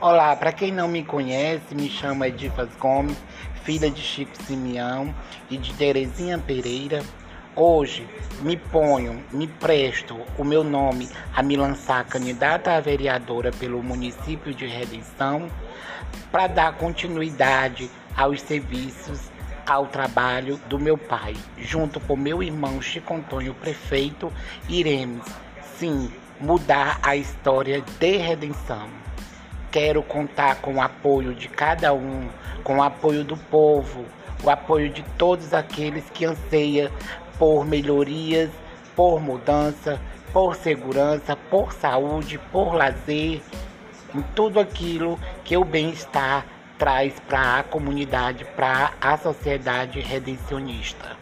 Olá, para quem não me conhece, me chamo Edifas Gomes, filha de Chico Simeão e de Terezinha Pereira. Hoje me ponho, me presto o meu nome a me lançar candidata a vereadora pelo município de Redenção para dar continuidade aos serviços, ao trabalho do meu pai, junto com meu irmão Chico Antônio, prefeito, iremos sim mudar a história de redenção. Quero contar com o apoio de cada um, com o apoio do povo, o apoio de todos aqueles que anseiam por melhorias, por mudança, por segurança, por saúde, por lazer, em tudo aquilo que o bem-estar traz para a comunidade, para a sociedade redencionista.